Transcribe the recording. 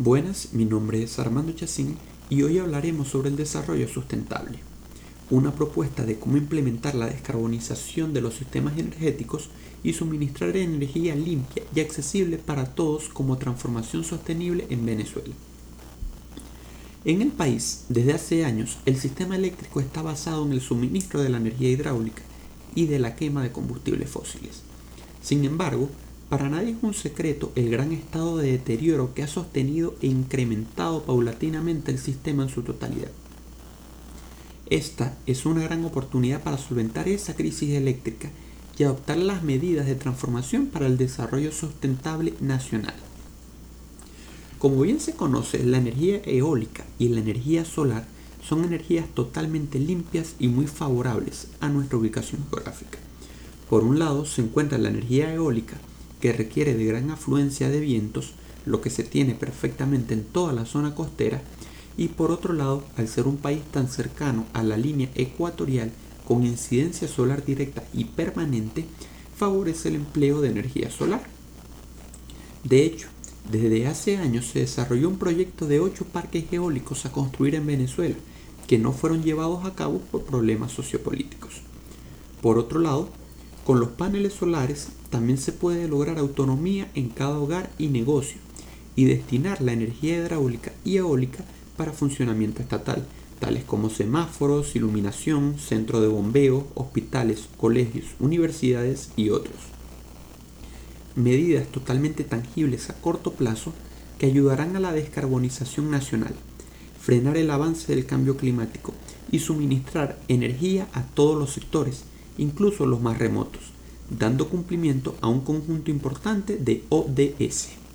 Buenas, mi nombre es Armando Chacín y hoy hablaremos sobre el desarrollo sustentable, una propuesta de cómo implementar la descarbonización de los sistemas energéticos y suministrar energía limpia y accesible para todos como transformación sostenible en Venezuela. En el país, desde hace años, el sistema eléctrico está basado en el suministro de la energía hidráulica y de la quema de combustibles fósiles. Sin embargo, para nadie es un secreto el gran estado de deterioro que ha sostenido e incrementado paulatinamente el sistema en su totalidad. Esta es una gran oportunidad para solventar esa crisis eléctrica y adoptar las medidas de transformación para el desarrollo sustentable nacional. Como bien se conoce, la energía eólica y la energía solar son energías totalmente limpias y muy favorables a nuestra ubicación geográfica. Por un lado se encuentra la energía eólica, que requiere de gran afluencia de vientos, lo que se tiene perfectamente en toda la zona costera, y por otro lado, al ser un país tan cercano a la línea ecuatorial con incidencia solar directa y permanente, favorece el empleo de energía solar. De hecho, desde hace años se desarrolló un proyecto de 8 parques eólicos a construir en Venezuela, que no fueron llevados a cabo por problemas sociopolíticos. Por otro lado, con los paneles solares también se puede lograr autonomía en cada hogar y negocio y destinar la energía hidráulica y eólica para funcionamiento estatal, tales como semáforos, iluminación, centro de bombeo, hospitales, colegios, universidades y otros. Medidas totalmente tangibles a corto plazo que ayudarán a la descarbonización nacional, frenar el avance del cambio climático y suministrar energía a todos los sectores, incluso los más remotos, dando cumplimiento a un conjunto importante de ODS.